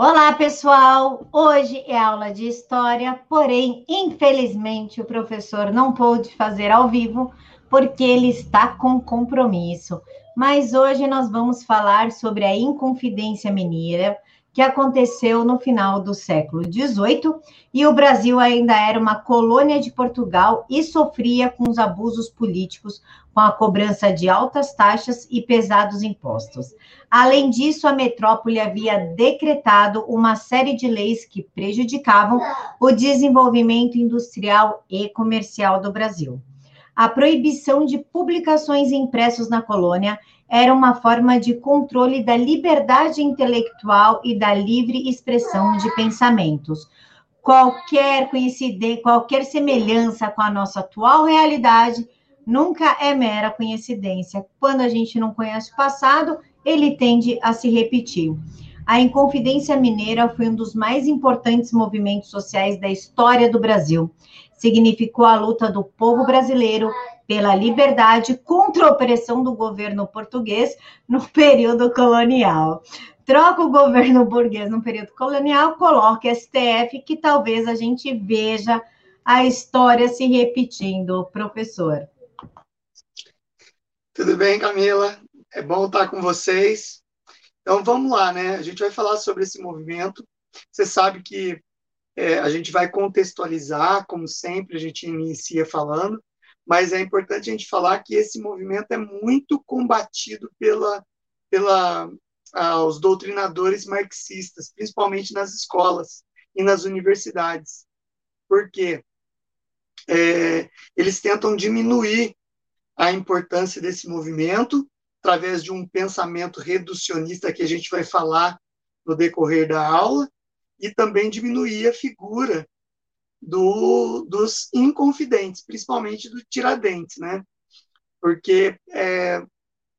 Olá, pessoal! Hoje é aula de história, porém, infelizmente, o professor não pôde fazer ao vivo porque ele está com compromisso. Mas hoje nós vamos falar sobre a Inconfidência Mineira, que aconteceu no final do século XVIII e o Brasil ainda era uma colônia de Portugal e sofria com os abusos políticos, com a cobrança de altas taxas e pesados impostos. Além disso, a metrópole havia decretado uma série de leis que prejudicavam o desenvolvimento industrial e comercial do Brasil. A proibição de publicações impressos na colônia era uma forma de controle da liberdade intelectual e da livre expressão de pensamentos. Qualquer coincidência, qualquer semelhança com a nossa atual realidade nunca é mera coincidência. Quando a gente não conhece o passado, ele tende a se repetir. A Inconfidência Mineira foi um dos mais importantes movimentos sociais da história do Brasil. Significou a luta do povo brasileiro pela liberdade contra a opressão do governo português no período colonial. Troca o governo burguês no período colonial, coloca STF, que talvez a gente veja a história se repetindo, professor. Tudo bem, Camila? É bom estar com vocês. Então vamos lá, né? A gente vai falar sobre esse movimento. Você sabe que é, a gente vai contextualizar, como sempre a gente inicia falando, mas é importante a gente falar que esse movimento é muito combatido pela, pela ah, os doutrinadores marxistas, principalmente nas escolas e nas universidades. Por quê? É, eles tentam diminuir a importância desse movimento através de um pensamento reducionista que a gente vai falar no decorrer da aula e também diminuir a figura do, dos inconfidentes, principalmente do Tiradentes, né? Porque é,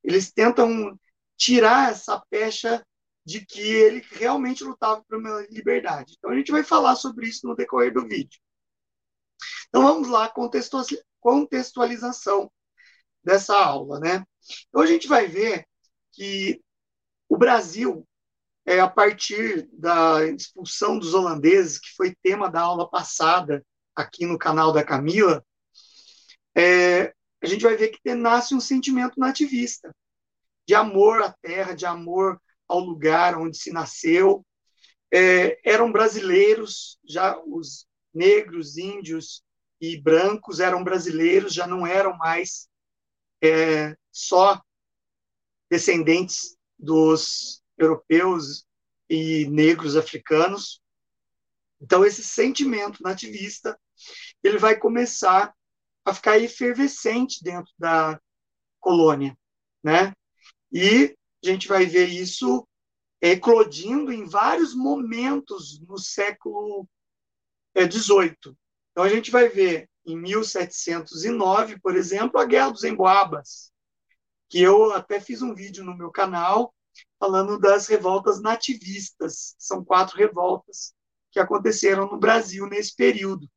eles tentam tirar essa pecha de que ele realmente lutava por uma liberdade. Então a gente vai falar sobre isso no decorrer do vídeo. Então vamos lá, contextualização dessa aula, né? Então a gente vai ver que o Brasil é, a partir da expulsão dos holandeses, que foi tema da aula passada aqui no canal da Camila, é, a gente vai ver que nasce um sentimento nativista, de amor à terra, de amor ao lugar onde se nasceu. É, eram brasileiros, já os negros, índios e brancos eram brasileiros, já não eram mais é, só descendentes dos europeus e negros africanos. Então esse sentimento nativista ele vai começar a ficar efervescente dentro da colônia, né? E a gente vai ver isso eclodindo em vários momentos no século XVIII. É, então a gente vai ver em 1709, por exemplo, a Guerra dos Emboabas, que eu até fiz um vídeo no meu canal falando das revoltas nativistas. São quatro revoltas que aconteceram no Brasil nesse período.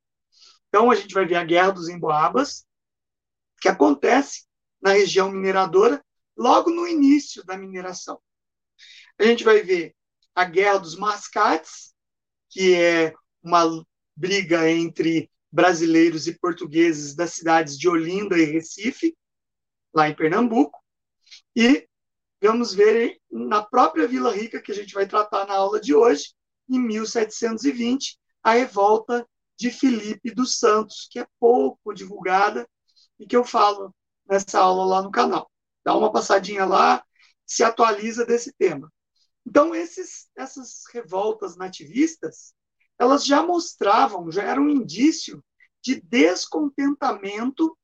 Então, a gente vai ver a Guerra dos Emboabas, que acontece na região mineradora, logo no início da mineração. A gente vai ver a Guerra dos Mascates, que é uma briga entre brasileiros e portugueses das cidades de Olinda e Recife, lá em Pernambuco, e vamos ver na própria Vila Rica, que a gente vai tratar na aula de hoje, em 1720, a revolta de Felipe dos Santos, que é pouco divulgada e que eu falo nessa aula lá no canal. Dá uma passadinha lá, se atualiza desse tema. Então, esses, essas revoltas nativistas, elas já mostravam, já eram um indício de descontentamento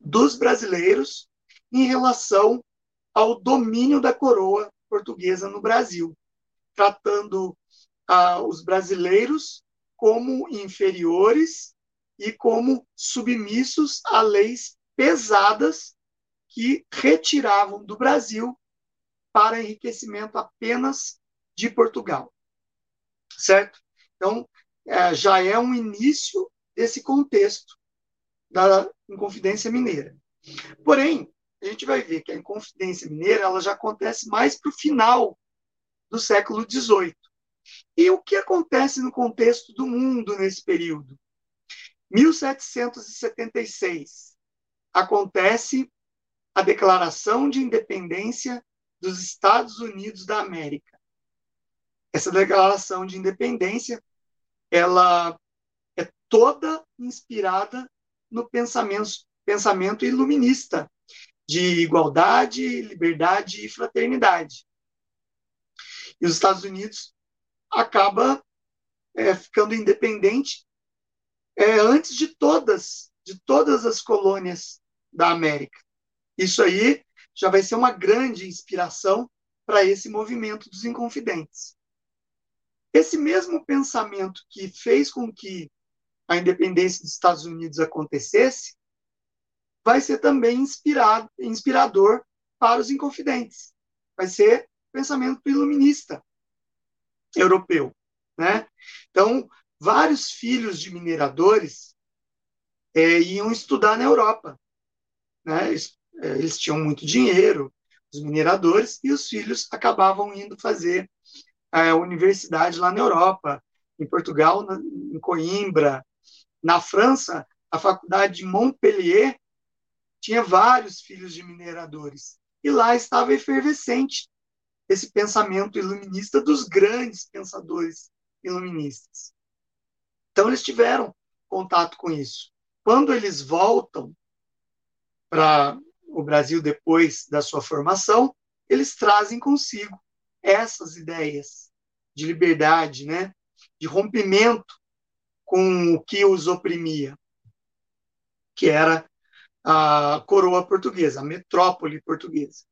dos brasileiros em relação ao domínio da coroa portuguesa no Brasil, tratando ah, os brasileiros como inferiores e como submissos a leis pesadas que retiravam do Brasil para enriquecimento apenas de Portugal. Certo? Então, é, já é um início desse contexto da Inconfidência Mineira. Porém, a gente vai ver que a Inconfidência Mineira ela já acontece mais para o final do século XVIII. E o que acontece no contexto do mundo nesse período? 1776 acontece a Declaração de Independência dos Estados Unidos da América. Essa declaração de independência, ela é toda inspirada no pensamento, pensamento iluminista de igualdade, liberdade e fraternidade. E os Estados Unidos acaba é, ficando independente é, antes de todas, de todas as colônias da América. Isso aí já vai ser uma grande inspiração para esse movimento dos Inconfidentes. Esse mesmo pensamento que fez com que a independência dos Estados Unidos acontecesse vai ser também inspirado, inspirador para os Inconfidentes. Vai ser pensamento iluminista europeu, né? Então, vários filhos de mineradores é, iam estudar na Europa, né? Eles, é, eles tinham muito dinheiro, os mineradores, e os filhos acabavam indo fazer a universidade lá na Europa, em Portugal, na, em Coimbra, na França, a faculdade de Montpellier tinha vários filhos de mineradores. E lá estava efervescente esse pensamento iluminista dos grandes pensadores iluministas. Então, eles tiveram contato com isso. Quando eles voltam para o Brasil depois da sua formação, eles trazem consigo essas ideias de liberdade, né? de rompimento com o que os oprimia, que era a coroa portuguesa, a metrópole portuguesa.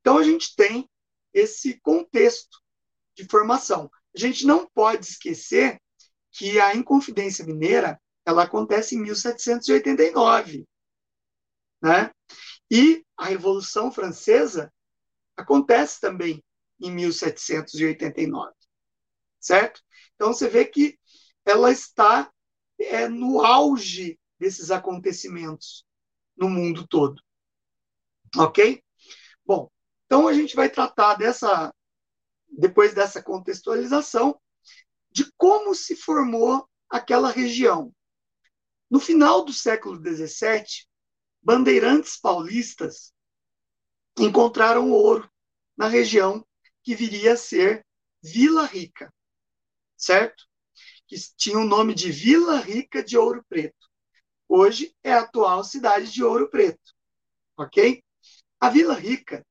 Então a gente tem esse contexto de formação. A gente não pode esquecer que a Inconfidência Mineira ela acontece em 1789, né? E a Revolução Francesa acontece também em 1789, certo? Então você vê que ela está é, no auge desses acontecimentos no mundo todo, ok? Bom, então a gente vai tratar dessa, depois dessa contextualização, de como se formou aquela região. No final do século XVII, bandeirantes paulistas encontraram ouro na região que viria a ser Vila Rica, certo? Que tinha o nome de Vila Rica de Ouro Preto. Hoje é a atual cidade de Ouro Preto, ok? A Vila Rica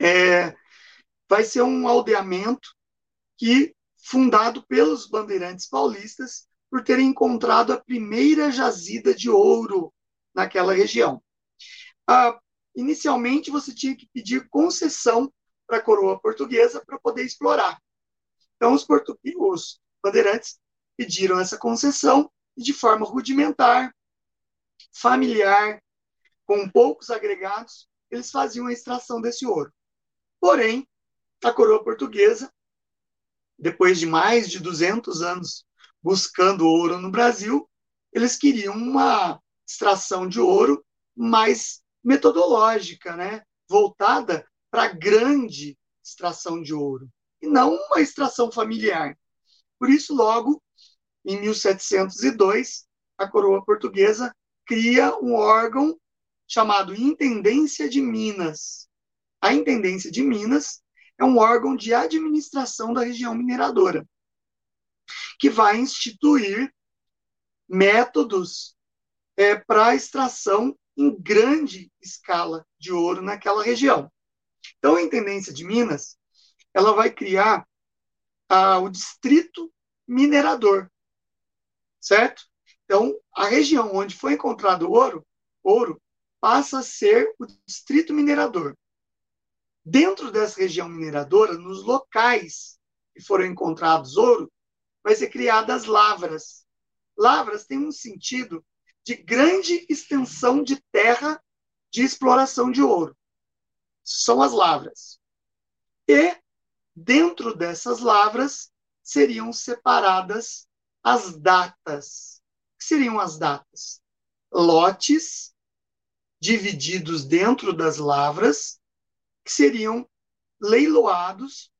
é, vai ser um aldeamento que fundado pelos bandeirantes paulistas por terem encontrado a primeira jazida de ouro naquela região. Ah, inicialmente, você tinha que pedir concessão para a coroa portuguesa para poder explorar. Então, os, os bandeirantes pediram essa concessão e, de forma rudimentar, familiar, com poucos agregados, eles faziam a extração desse ouro. Porém, a coroa portuguesa, depois de mais de 200 anos buscando ouro no Brasil, eles queriam uma extração de ouro mais metodológica, né? voltada para grande extração de ouro, e não uma extração familiar. Por isso, logo, em 1702, a coroa portuguesa cria um órgão chamado Intendência de Minas. A Intendência de Minas é um órgão de administração da região mineradora, que vai instituir métodos é, para extração em grande escala de ouro naquela região. Então, a Intendência de Minas ela vai criar ah, o distrito minerador, certo? Então, a região onde foi encontrado ouro, ouro passa a ser o distrito minerador. Dentro dessa região mineradora, nos locais que foram encontrados ouro, vai ser criadas lavras. Lavras têm um sentido de grande extensão de terra de exploração de ouro. São as lavras. E dentro dessas lavras seriam separadas as datas. O que seriam as datas? Lotes divididos dentro das lavras que seriam leiloados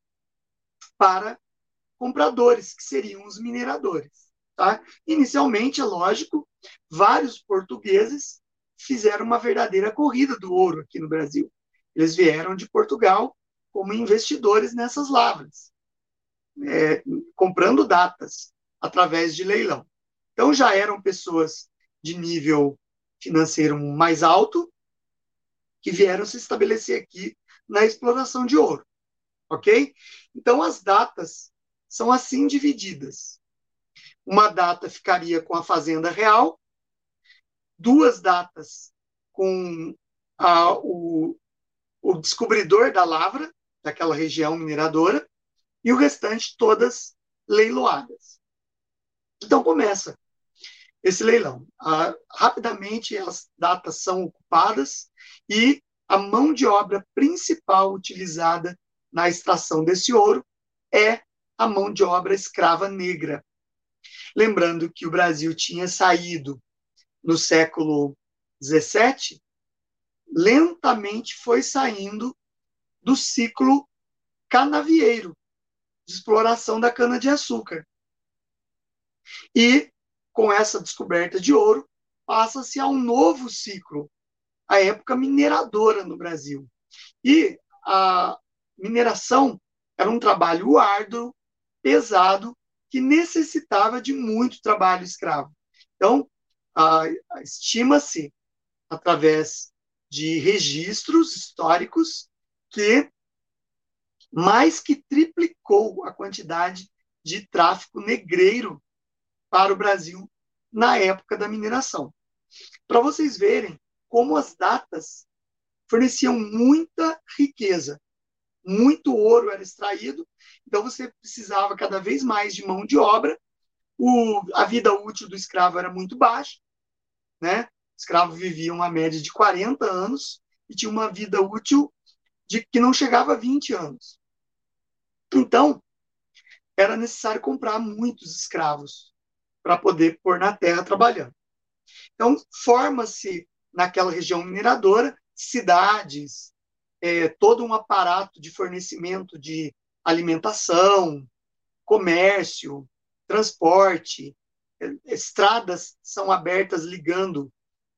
para compradores, que seriam os mineradores. Tá? Inicialmente, é lógico, vários portugueses fizeram uma verdadeira corrida do ouro aqui no Brasil. Eles vieram de Portugal como investidores nessas lavras, é, comprando datas através de leilão. Então já eram pessoas de nível financeiro mais alto que vieram se estabelecer aqui na exploração de ouro, ok? Então as datas são assim divididas. Uma data ficaria com a fazenda real, duas datas com a, o, o descobridor da lavra, daquela região mineradora, e o restante todas leiloadas. Então começa esse leilão. Ah, rapidamente as datas são ocupadas e a mão de obra principal utilizada na extração desse ouro é a mão de obra escrava negra. Lembrando que o Brasil tinha saído no século XVII, lentamente foi saindo do ciclo canavieiro, de exploração da cana-de-açúcar. E, com essa descoberta de ouro, passa-se a um novo ciclo, a época mineradora no Brasil. E a mineração era um trabalho árduo, pesado, que necessitava de muito trabalho escravo. Então, estima-se, através de registros históricos, que mais que triplicou a quantidade de tráfico negreiro para o Brasil na época da mineração. Para vocês verem como as datas forneciam muita riqueza, muito ouro era extraído, então você precisava cada vez mais de mão de obra, o, a vida útil do escravo era muito baixa, né? O escravo vivia uma média de 40 anos e tinha uma vida útil de que não chegava a 20 anos. Então, era necessário comprar muitos escravos para poder pôr na terra trabalhando. Então, forma-se naquela região mineradora cidades, é, todo um aparato de fornecimento de alimentação, comércio, transporte, é, estradas são abertas ligando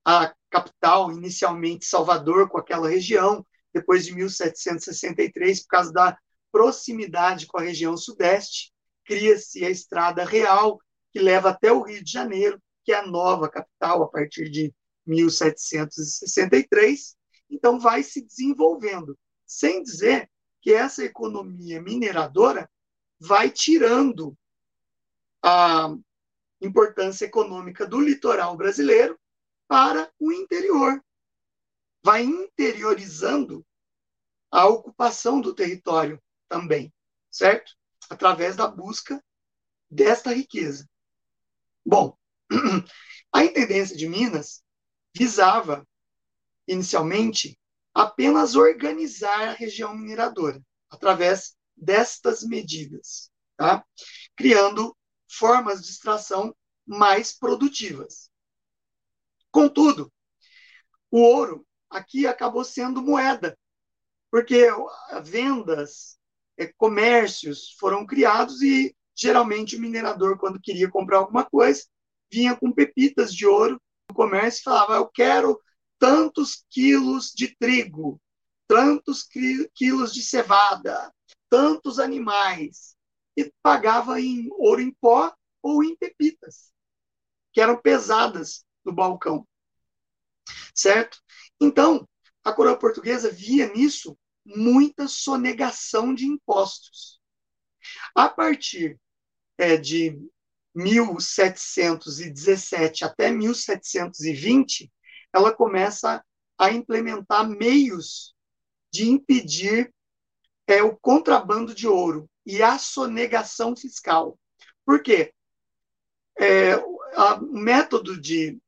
a capital, inicialmente Salvador, com aquela região, depois de 1763, por causa da proximidade com a região sudeste, cria-se a Estrada Real, que leva até o Rio de Janeiro, que é a nova capital a partir de 1763. Então, vai se desenvolvendo, sem dizer que essa economia mineradora vai tirando a importância econômica do litoral brasileiro para o interior. Vai interiorizando a ocupação do território também, certo? Através da busca desta riqueza. Bom, a Intendência de Minas visava, inicialmente, apenas organizar a região mineradora, através destas medidas, tá? criando formas de extração mais produtivas. Contudo, o ouro aqui acabou sendo moeda, porque vendas é, comércios foram criados e geralmente o minerador, quando queria comprar alguma coisa, vinha com pepitas de ouro no comércio e falava: Eu quero tantos quilos de trigo, tantos quilos de cevada, tantos animais. E pagava em ouro em pó ou em pepitas, que eram pesadas no balcão. Certo? Então, a coroa portuguesa via nisso muita sonegação de impostos. A partir é, de 1717 até 1720, ela começa a implementar meios de impedir é, o contrabando de ouro e a sonegação fiscal. Por quê? É, o método de,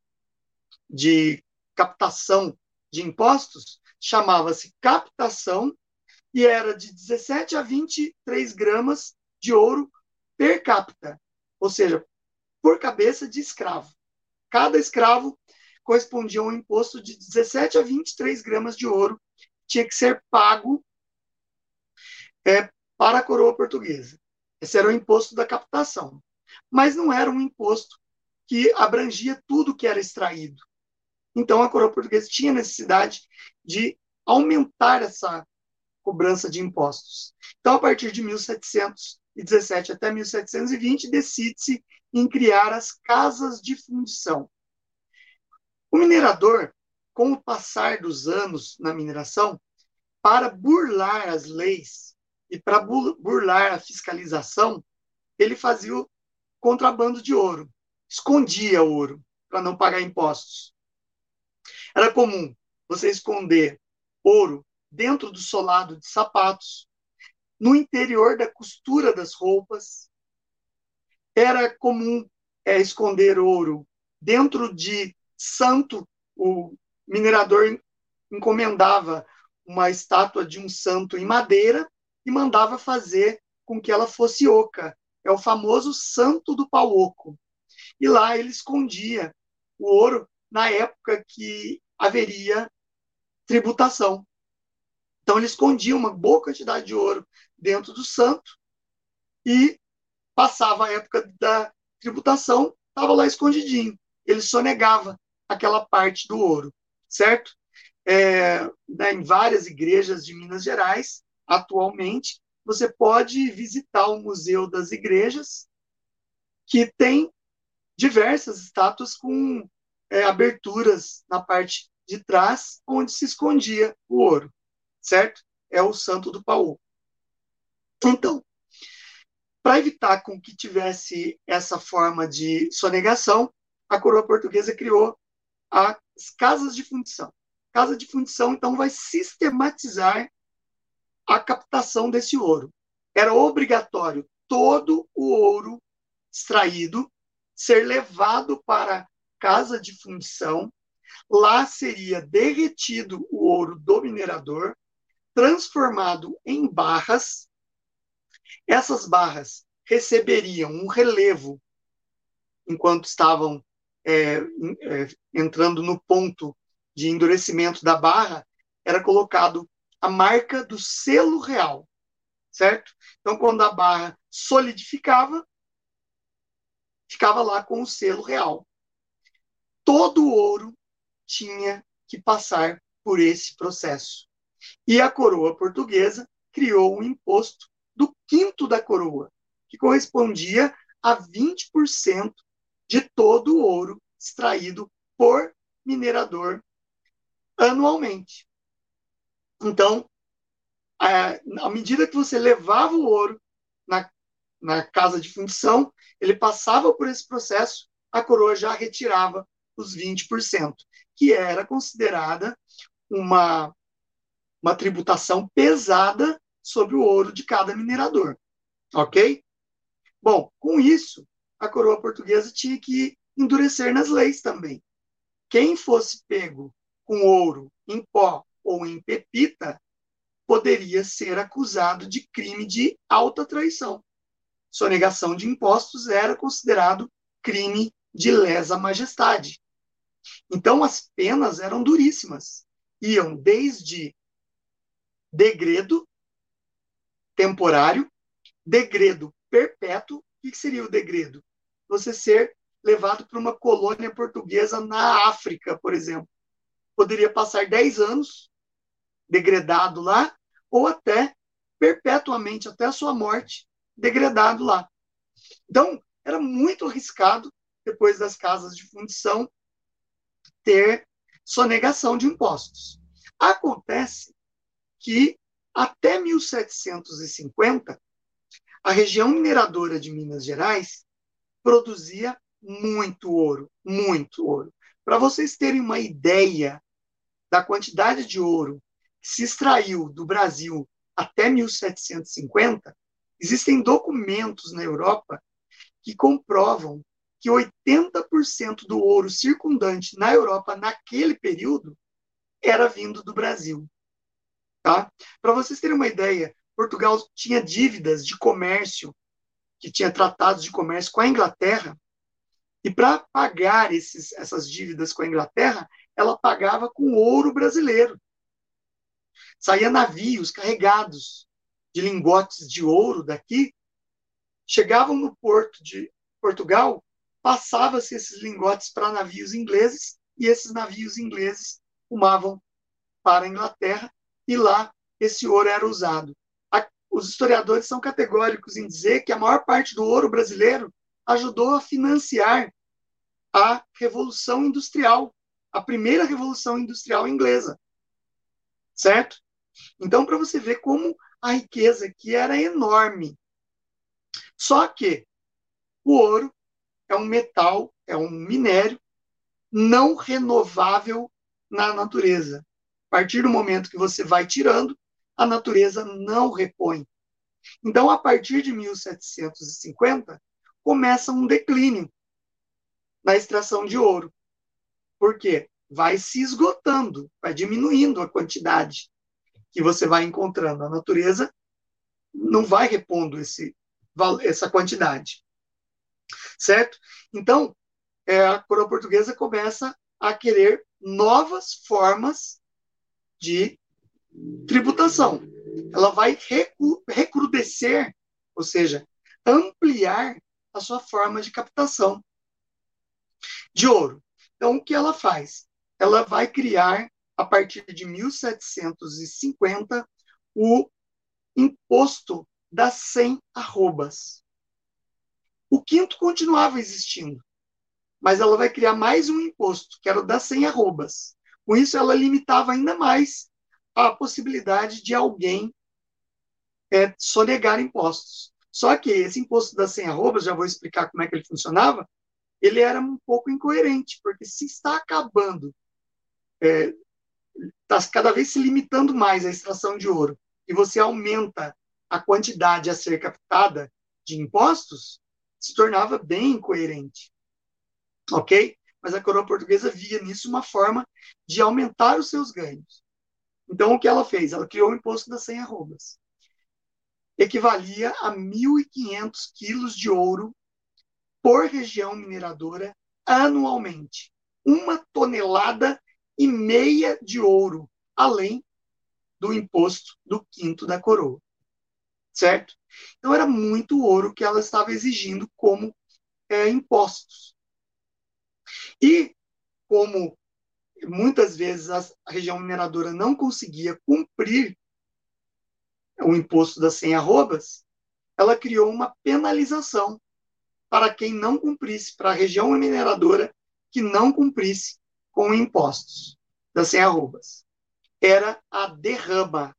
de captação de impostos chamava-se captação e era de 17 a 23 gramas de ouro per capita, ou seja, por cabeça de escravo. Cada escravo correspondia a um imposto de 17 a 23 gramas de ouro, tinha que ser pago é, para a coroa portuguesa. Esse era o imposto da captação. Mas não era um imposto que abrangia tudo que era extraído. Então, a coroa portuguesa tinha necessidade de aumentar essa cobrança de impostos. Então, a partir de 1717 até 1720, decide-se em criar as casas de fundição. O minerador, com o passar dos anos na mineração, para burlar as leis e para burlar a fiscalização, ele fazia o contrabando de ouro, escondia ouro para não pagar impostos. Era comum você esconder ouro dentro do solado de sapatos, no interior da costura das roupas. Era comum é, esconder ouro dentro de santo. O minerador encomendava uma estátua de um santo em madeira e mandava fazer com que ela fosse oca. É o famoso santo do pau oco. E lá ele escondia o ouro na época que haveria tributação. Então ele escondia uma boa quantidade de ouro dentro do santo e passava a época da tributação, estava lá escondidinho. Ele sonegava aquela parte do ouro, certo? É, né, em várias igrejas de Minas Gerais, atualmente, você pode visitar o Museu das Igrejas, que tem diversas estátuas com é, aberturas na parte de trás, onde se escondia o ouro certo? É o santo do pau. Então, para evitar com que tivesse essa forma de sonegação, a coroa portuguesa criou as casas de fundição. Casa de fundição, então, vai sistematizar a captação desse ouro. Era obrigatório todo o ouro extraído ser levado para a casa de fundição. Lá seria derretido o ouro do minerador transformado em barras. Essas barras receberiam um relevo enquanto estavam é, é, entrando no ponto de endurecimento da barra, era colocado a marca do selo real, certo? Então, quando a barra solidificava, ficava lá com o selo real. Todo o ouro tinha que passar por esse processo. E a coroa portuguesa criou um imposto do quinto da coroa, que correspondia a 20% de todo o ouro extraído por minerador anualmente. Então, à medida que você levava o ouro na, na casa de fundição, ele passava por esse processo, a coroa já retirava os 20%, que era considerada uma uma tributação pesada sobre o ouro de cada minerador. Ok? Bom, com isso, a coroa portuguesa tinha que endurecer nas leis também. Quem fosse pego com ouro em pó ou em pepita poderia ser acusado de crime de alta traição. Sonegação de impostos era considerado crime de lesa majestade. Então as penas eram duríssimas. Iam desde degredo temporário, degredo perpétuo. O que seria o degredo? Você ser levado para uma colônia portuguesa na África, por exemplo. Poderia passar 10 anos degradado lá, ou até perpetuamente, até a sua morte, degradado lá. Então, era muito arriscado, depois das casas de fundição, ter sonegação de impostos. Acontece que até 1750 a região mineradora de Minas Gerais produzia muito ouro, muito ouro. Para vocês terem uma ideia da quantidade de ouro que se extraiu do Brasil até 1750, existem documentos na Europa que comprovam que 80% do ouro circundante na Europa naquele período era vindo do Brasil. Tá? Para vocês terem uma ideia, Portugal tinha dívidas de comércio, que tinha tratados de comércio com a Inglaterra, e para pagar esses, essas dívidas com a Inglaterra, ela pagava com ouro brasileiro. Saía navios carregados de lingotes de ouro daqui chegavam no porto de Portugal, passava-se esses lingotes para navios ingleses e esses navios ingleses rumavam para a Inglaterra e lá esse ouro era usado. Os historiadores são categóricos em dizer que a maior parte do ouro brasileiro ajudou a financiar a Revolução Industrial, a primeira Revolução Industrial inglesa. Certo? Então, para você ver como a riqueza aqui era enorme. Só que o ouro é um metal, é um minério não renovável na natureza. A partir do momento que você vai tirando, a natureza não repõe. Então, a partir de 1750, começa um declínio na extração de ouro. Por quê? Vai se esgotando, vai diminuindo a quantidade que você vai encontrando. A natureza não vai repondo esse, essa quantidade. Certo? Então, é, a coroa portuguesa começa a querer novas formas de tributação. Ela vai recru recrudescer, ou seja, ampliar a sua forma de captação de ouro. Então, o que ela faz? Ela vai criar, a partir de 1750, o imposto das 100 arrobas. O quinto continuava existindo, mas ela vai criar mais um imposto, que era o das 100 arrobas. Com isso, ela limitava ainda mais a possibilidade de alguém é, sonegar impostos. Só que esse imposto das 100 arrobas, já vou explicar como é que ele funcionava, ele era um pouco incoerente, porque se está acabando, está é, cada vez se limitando mais a extração de ouro, e você aumenta a quantidade a ser captada de impostos, se tornava bem incoerente. Ok? Mas a coroa portuguesa via nisso uma forma de aumentar os seus ganhos. Então, o que ela fez? Ela criou o imposto das 100 arrobas. Equivalia a 1.500 quilos de ouro por região mineradora anualmente. Uma tonelada e meia de ouro, além do imposto do quinto da coroa. Certo? Então, era muito ouro que ela estava exigindo como é, impostos. E, como muitas vezes a região mineradora não conseguia cumprir o imposto das 100 arrobas, ela criou uma penalização para quem não cumprisse, para a região mineradora que não cumprisse com impostos das 100 arrobas. Era a derrama.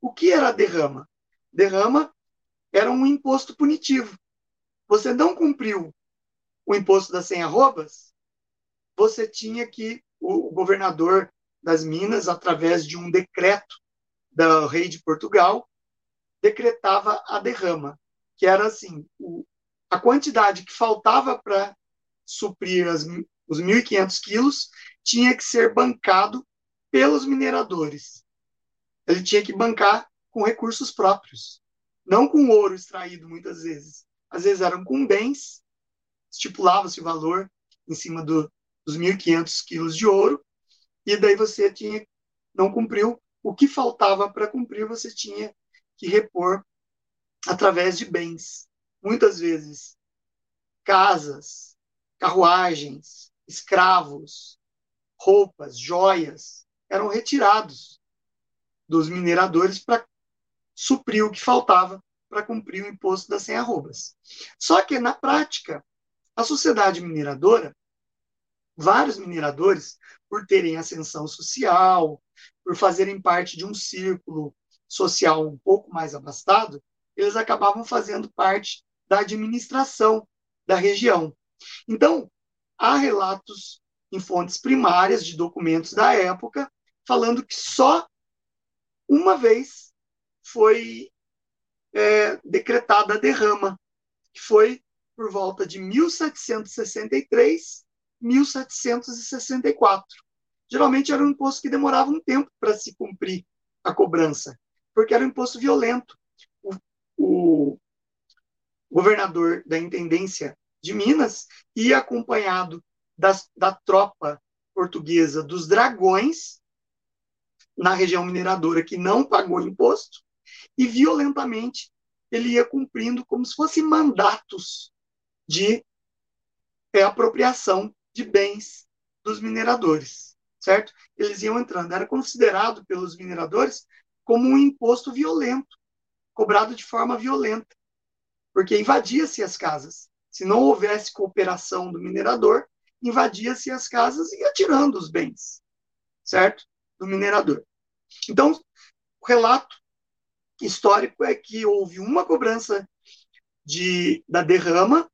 O que era a derrama? Derrama era um imposto punitivo. Você não cumpriu o imposto das 100 arrobas, você tinha que o governador das Minas, através de um decreto do rei de Portugal, decretava a derrama, que era assim, o, a quantidade que faltava para suprir as, os 1.500 quilos tinha que ser bancado pelos mineradores. Ele tinha que bancar com recursos próprios, não com ouro extraído muitas vezes. Às vezes eram com bens, estipulava-se o valor em cima do, os 1.500 quilos de ouro, e daí você tinha, não cumpriu, o que faltava para cumprir você tinha que repor através de bens. Muitas vezes, casas, carruagens, escravos, roupas, joias, eram retirados dos mineradores para suprir o que faltava para cumprir o imposto das 100 arrobas. Só que, na prática, a sociedade mineradora vários mineradores, por terem ascensão social, por fazerem parte de um círculo social um pouco mais abastado, eles acabavam fazendo parte da administração da região. Então, há relatos em fontes primárias de documentos da época falando que só uma vez foi é, decretada a derrama, que foi por volta de 1763 1764. Geralmente era um imposto que demorava um tempo para se cumprir a cobrança, porque era um imposto violento. O, o governador da Intendência de Minas ia acompanhado das, da tropa portuguesa dos dragões na região mineradora que não pagou imposto e violentamente ele ia cumprindo como se fossem mandatos de é, apropriação de bens dos mineradores, certo? Eles iam entrando. Era considerado pelos mineradores como um imposto violento, cobrado de forma violenta, porque invadia-se as casas. Se não houvesse cooperação do minerador, invadia-se as casas e ia tirando os bens, certo? Do minerador. Então, o relato histórico é que houve uma cobrança de, da derrama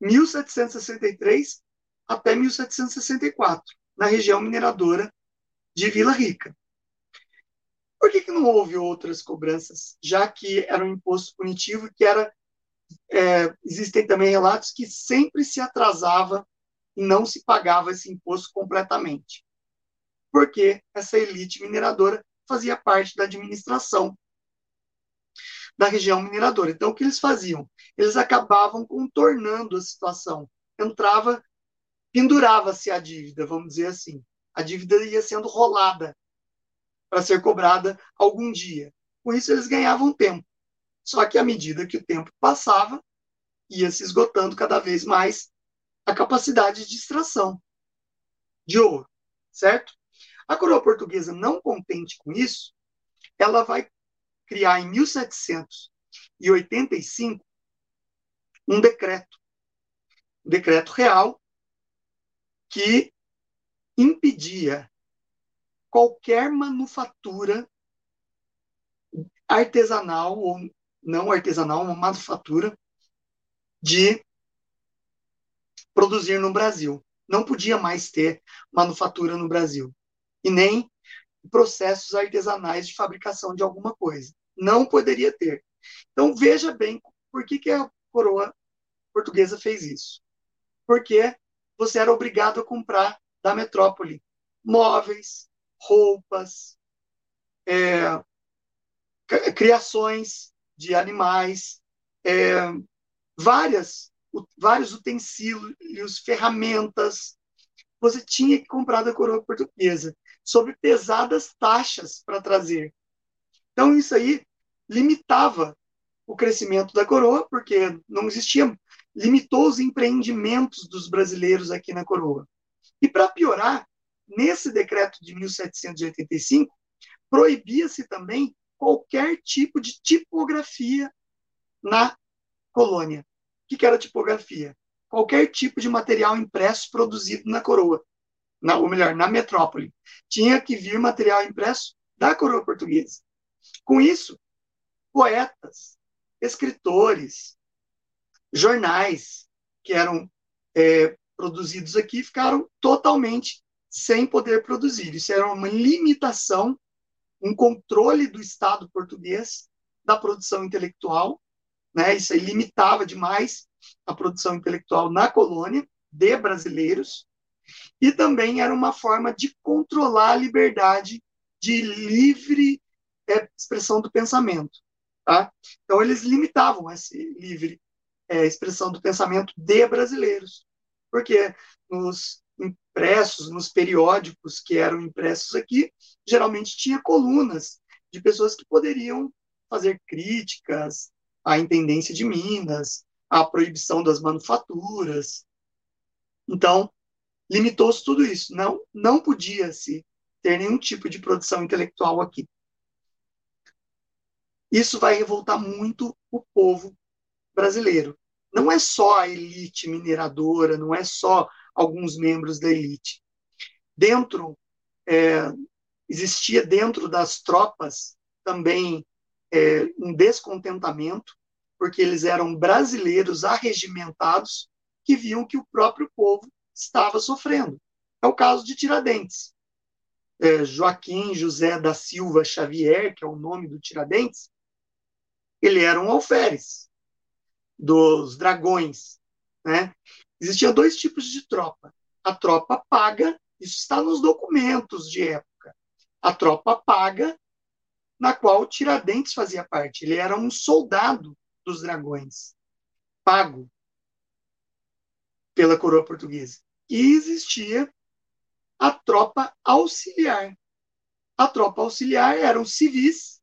1763 até 1764, na região mineradora de Vila Rica. Por que, que não houve outras cobranças, já que era um imposto punitivo que era é, existem também relatos que sempre se atrasava e não se pagava esse imposto completamente, porque essa elite mineradora fazia parte da administração da região mineradora. Então, o que eles faziam? Eles acabavam contornando a situação. Entrava, pendurava-se a dívida, vamos dizer assim. A dívida ia sendo rolada para ser cobrada algum dia. Com isso, eles ganhavam tempo. Só que à medida que o tempo passava, ia se esgotando cada vez mais a capacidade de extração de ouro, certo? A coroa portuguesa, não contente com isso, ela vai criar em 1785 um decreto, um decreto real que impedia qualquer manufatura artesanal ou não artesanal, uma manufatura de produzir no Brasil. Não podia mais ter manufatura no Brasil. E nem processos artesanais de fabricação de alguma coisa. Não poderia ter. Então, veja bem por que, que a coroa portuguesa fez isso. Porque você era obrigado a comprar da metrópole móveis, roupas, é, criações de animais, é, várias, vários utensílios, ferramentas. Você tinha que comprar da coroa portuguesa sob pesadas taxas para trazer. Então, isso aí limitava o crescimento da coroa, porque não existia, limitou os empreendimentos dos brasileiros aqui na coroa. E para piorar, nesse decreto de 1785, proibia-se também qualquer tipo de tipografia na colônia. O que era tipografia? Qualquer tipo de material impresso produzido na coroa na, ou melhor, na metrópole, tinha que vir material impresso da coroa portuguesa. Com isso, poetas, escritores, jornais que eram é, produzidos aqui ficaram totalmente sem poder produzir. Isso era uma limitação, um controle do Estado português da produção intelectual. Né? Isso aí limitava demais a produção intelectual na colônia de brasileiros e também era uma forma de controlar a liberdade de livre é, expressão do pensamento. Tá? Então, eles limitavam essa livre é, expressão do pensamento de brasileiros, porque nos impressos, nos periódicos que eram impressos aqui, geralmente tinha colunas de pessoas que poderiam fazer críticas à intendência de Minas, à proibição das manufaturas. Então, limitou-se tudo isso. Não, não podia se ter nenhum tipo de produção intelectual aqui. Isso vai revoltar muito o povo brasileiro. Não é só a elite mineradora, não é só alguns membros da elite. Dentro, é, existia dentro das tropas também é, um descontentamento, porque eles eram brasileiros arregimentados que viam que o próprio povo estava sofrendo. É o caso de Tiradentes. É, Joaquim José da Silva Xavier, que é o nome do Tiradentes, ele era um alferes dos dragões. Né? Existiam dois tipos de tropa. A tropa paga, isso está nos documentos de época. A tropa paga, na qual Tiradentes fazia parte. Ele era um soldado dos dragões, pago pela coroa portuguesa e existia a tropa auxiliar. A tropa auxiliar eram civis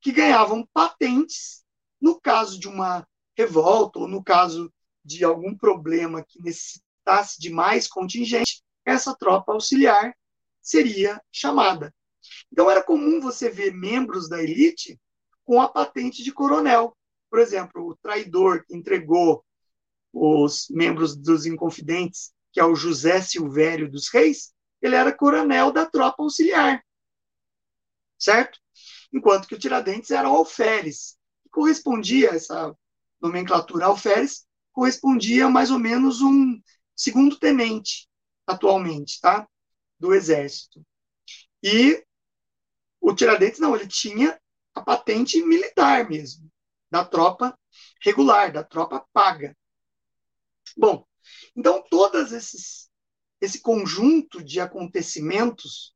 que ganhavam patentes no caso de uma revolta ou no caso de algum problema que necessitasse de mais contingente, essa tropa auxiliar seria chamada. Então era comum você ver membros da elite com a patente de coronel. Por exemplo, o traidor que entregou os membros dos Inconfidentes, que é o José Silvério dos Reis, ele era coronel da tropa auxiliar. Certo? Enquanto que o Tiradentes era o alferes, que correspondia, essa nomenclatura alferes, correspondia a mais ou menos um segundo tenente, atualmente, tá? Do exército. E o Tiradentes, não, ele tinha a patente militar mesmo, da tropa regular, da tropa paga. Bom, então todas esses esse conjunto de acontecimentos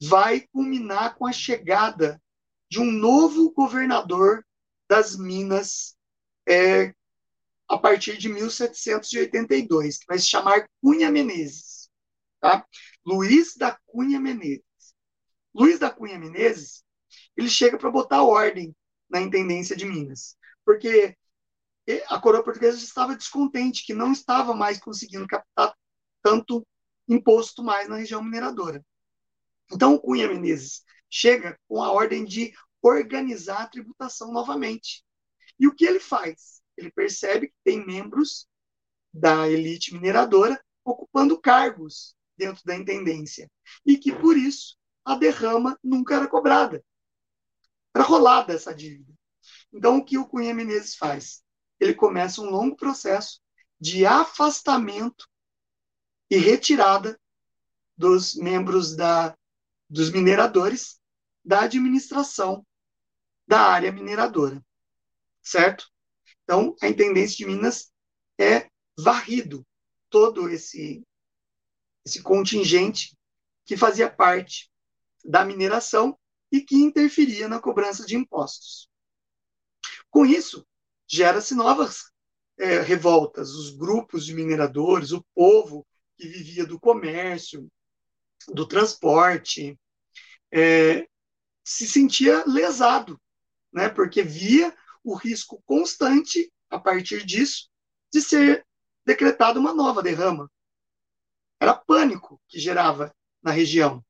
vai culminar com a chegada de um novo governador das Minas é, a partir de 1782, que vai se chamar Cunha Menezes. Tá? Luiz da Cunha Menezes. Luiz da Cunha Menezes, ele chega para botar ordem na intendência de Minas, porque a coroa portuguesa estava descontente, que não estava mais conseguindo captar tanto imposto mais na região mineradora. Então, o Cunha Menezes chega com a ordem de organizar a tributação novamente. E o que ele faz? Ele percebe que tem membros da elite mineradora ocupando cargos dentro da intendência e que, por isso, a derrama nunca era cobrada. Era rolada essa dívida. Então, o que o Cunha Menezes faz? Ele começa um longo processo de afastamento e retirada dos membros da, dos mineradores da administração da área mineradora. Certo? Então, a Intendência de Minas é varrido todo esse, esse contingente que fazia parte da mineração e que interferia na cobrança de impostos. Com isso, gera-se novas é, revoltas, os grupos de mineradores, o povo que vivia do comércio, do transporte, é, se sentia lesado, né, porque via o risco constante, a partir disso, de ser decretada uma nova derrama. Era pânico que gerava na região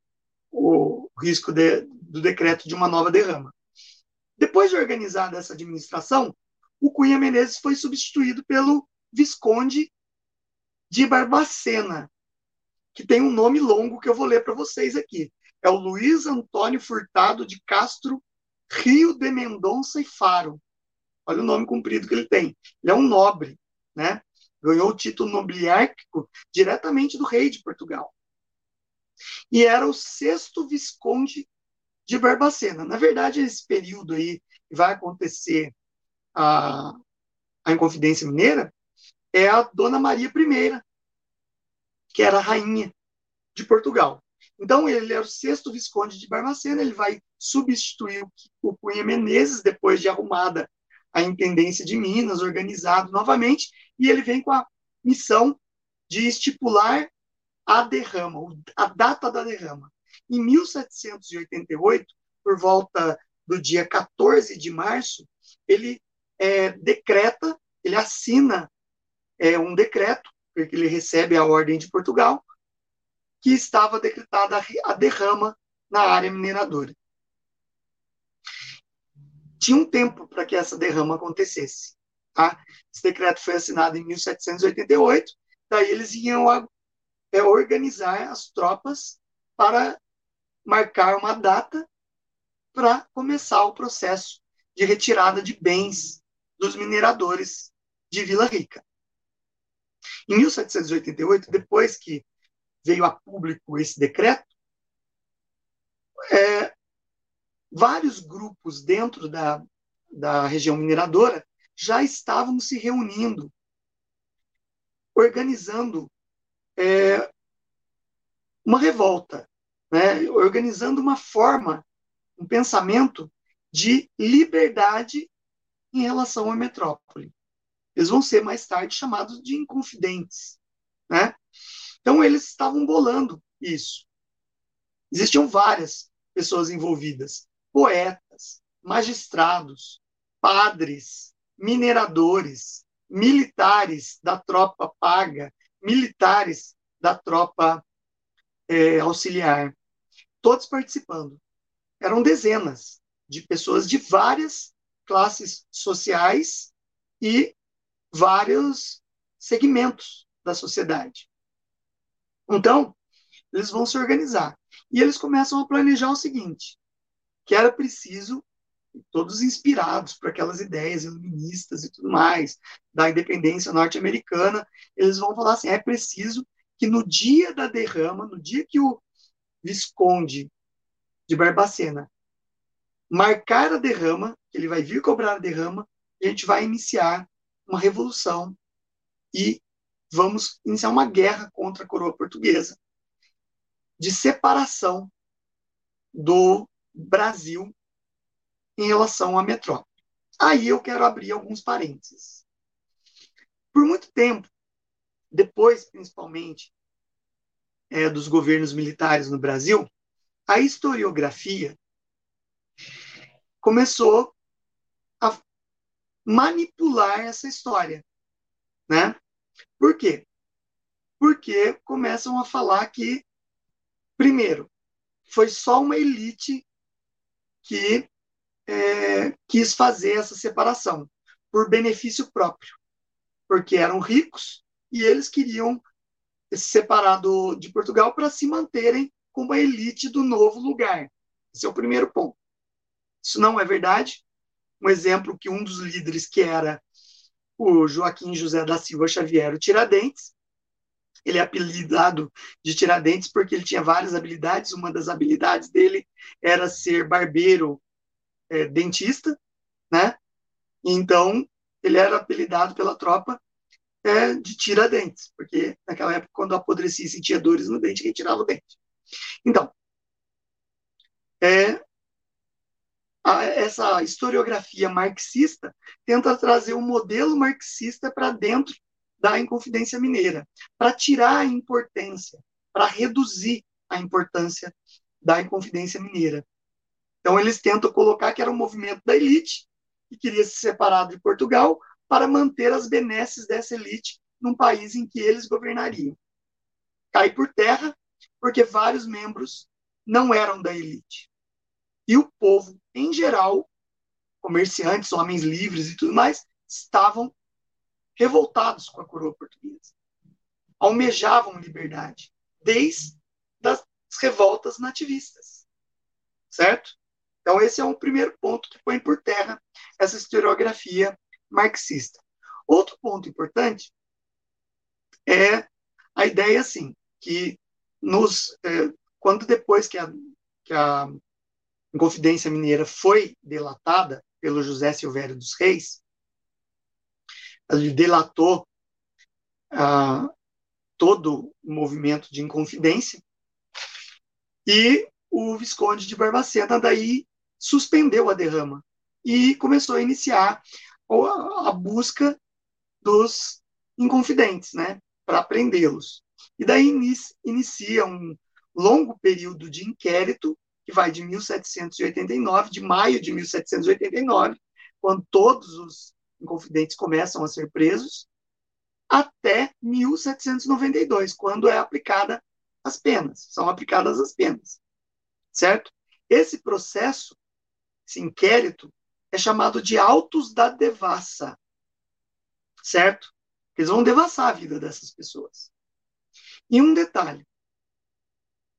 o risco de, do decreto de uma nova derrama. Depois de organizada essa administração, o Cunha Menezes foi substituído pelo Visconde de Barbacena, que tem um nome longo que eu vou ler para vocês aqui. É o Luiz Antônio Furtado de Castro Rio de Mendonça e Faro. Olha o nome comprido que ele tem. Ele é um nobre, né? Ganhou o título nobiliárquico diretamente do rei de Portugal e era o sexto visconde de Barbacena. Na verdade, esse período aí vai acontecer a, a Inconfidência Mineira é a Dona Maria I, que era a rainha de Portugal. Então, ele era o sexto visconde de Barbacena, ele vai substituir o Cunha Menezes, depois de arrumada a intendência de Minas, organizado novamente, e ele vem com a missão de estipular a derrama, a data da derrama. Em 1788, por volta do dia 14 de março, ele é, decreta, ele assina é, um decreto, porque ele recebe a ordem de Portugal, que estava decretada a derrama na área mineradora. Tinha um tempo para que essa derrama acontecesse. Tá? Esse decreto foi assinado em 1788, daí eles iam é organizar as tropas para marcar uma data para começar o processo de retirada de bens dos mineradores de Vila Rica. Em 1788, depois que veio a público esse decreto, é, vários grupos dentro da, da região mineradora já estavam se reunindo, organizando é, uma revolta, né? organizando uma forma, um pensamento de liberdade em relação à metrópole. Eles vão ser mais tarde chamados de inconfidentes. Né? Então, eles estavam bolando isso. Existiam várias pessoas envolvidas: poetas, magistrados, padres, mineradores, militares da tropa paga, militares da tropa é, auxiliar, todos participando. Eram dezenas de pessoas de várias classes sociais e vários segmentos da sociedade. Então, eles vão se organizar. E eles começam a planejar o seguinte: que era preciso, todos inspirados por aquelas ideias iluministas e tudo mais, da independência norte-americana, eles vão falar assim: é preciso que no dia da derrama, no dia que o Visconde de Barbacena marcar a derrama, ele vai vir cobrar a derrama, a gente vai iniciar uma revolução e vamos iniciar uma guerra contra a coroa portuguesa de separação do Brasil em relação à metrópole. Aí eu quero abrir alguns parênteses. Por muito tempo, depois, principalmente, é, dos governos militares no Brasil, a historiografia começou a manipular essa história, né? Por quê? Porque começam a falar que, primeiro, foi só uma elite que é, quis fazer essa separação por benefício próprio, porque eram ricos e eles queriam se separar do, de Portugal para se manterem como a elite do novo lugar. Esse é o primeiro ponto. Isso não é verdade. Um exemplo que um dos líderes, que era o Joaquim José da Silva Xavier, o Tiradentes, ele é apelidado de Tiradentes porque ele tinha várias habilidades. Uma das habilidades dele era ser barbeiro é, dentista, né? Então, ele era apelidado pela tropa é, de Tiradentes, porque naquela época, quando apodrecia e sentia dores no dente, ele tirava o dente. Então, é, essa historiografia marxista tenta trazer um modelo marxista para dentro da Inconfidência Mineira, para tirar a importância, para reduzir a importância da Inconfidência Mineira. Então, eles tentam colocar que era um movimento da elite, que queria se separar de Portugal para manter as benesses dessa elite num país em que eles governariam. Cai por terra, porque vários membros não eram da elite. E o povo, em geral, comerciantes, homens livres e tudo mais, estavam revoltados com a coroa portuguesa. Almejavam liberdade, desde as revoltas nativistas. Certo? Então, esse é um primeiro ponto que põe por terra essa historiografia marxista. Outro ponto importante é a ideia, assim, que nos, é, quando depois que a, que a Inconfidência Mineira foi delatada pelo José Silvério dos Reis, ele delatou ah, todo o movimento de Inconfidência, e o Visconde de Barbacena daí suspendeu a derrama e começou a iniciar a busca dos inconfidentes, né, para prendê-los. E daí inicia um longo período de inquérito que vai de 1789, de maio de 1789, quando todos os inconfidentes começam a ser presos, até 1792, quando é aplicada as penas, são aplicadas as penas, certo? Esse processo esse inquérito é chamado de autos da devassa, certo? Eles vão devassar a vida dessas pessoas. E um detalhe: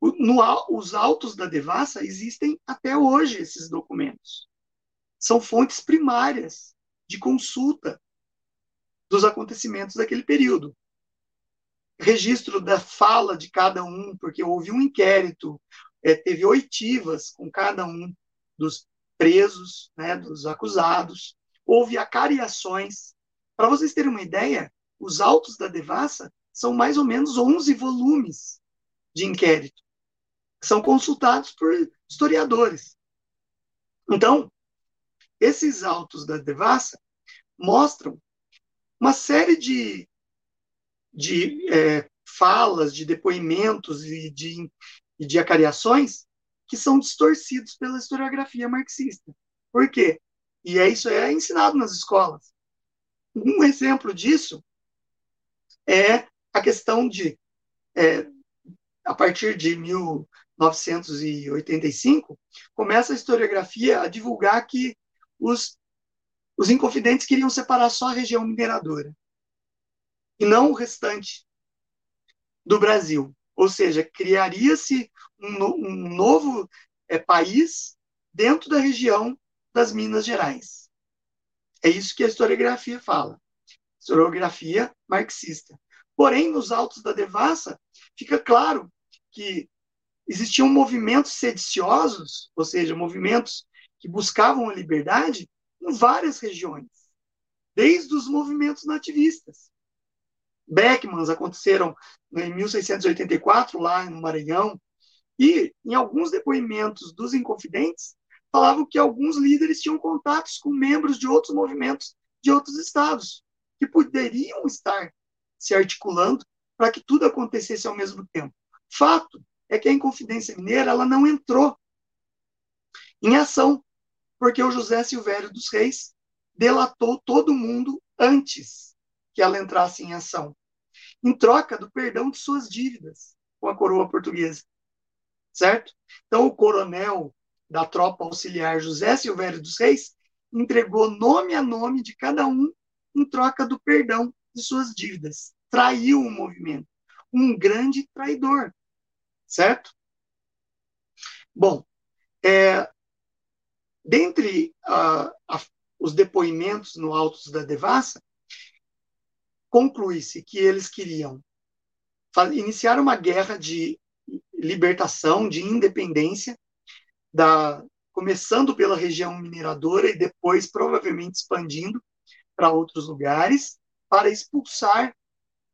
no, os autos da devassa existem até hoje esses documentos. São fontes primárias de consulta dos acontecimentos daquele período. Registro da fala de cada um, porque houve um inquérito, é, teve oitivas com cada um dos presos, né, dos acusados, houve acariações. Para vocês terem uma ideia, os autos da devassa são mais ou menos 11 volumes de inquérito, são consultados por historiadores. Então, esses autos da devassa mostram uma série de, de é, falas, de depoimentos e de, e de acariações que são distorcidos pela historiografia marxista. Por quê? E é isso é ensinado nas escolas. Um exemplo disso é a questão de, é, a partir de 1985, começa a historiografia a divulgar que os, os inconfidentes queriam separar só a região mineradora e não o restante do Brasil. Ou seja, criaria-se um, um, novo é, país dentro da região das Minas Gerais. É isso que a historiografia fala. Historiografia marxista. Porém, nos autos da devassa, fica claro que existiam movimentos sediciosos, ou seja, movimentos que buscavam a liberdade, em várias regiões, desde os movimentos nativistas. Beckmans aconteceram em 1684, lá no Maranhão, e em alguns depoimentos dos Inconfidentes, falavam que alguns líderes tinham contatos com membros de outros movimentos de outros estados, que poderiam estar se articulando para que tudo acontecesse ao mesmo tempo. Fato é que a Inconfidência Mineira ela não entrou em ação, porque o José Silvério dos Reis delatou todo mundo antes que ela entrasse em ação, em troca do perdão de suas dívidas com a coroa portuguesa. Certo? Então, o coronel da tropa auxiliar José Silvério dos Reis entregou nome a nome de cada um em troca do perdão de suas dívidas. Traiu o movimento. Um grande traidor. Certo? Bom, é, dentre uh, a, os depoimentos no Autos da Devassa, conclui-se que eles queriam iniciar uma guerra de libertação, de independência, da, começando pela região mineradora e depois provavelmente expandindo para outros lugares, para expulsar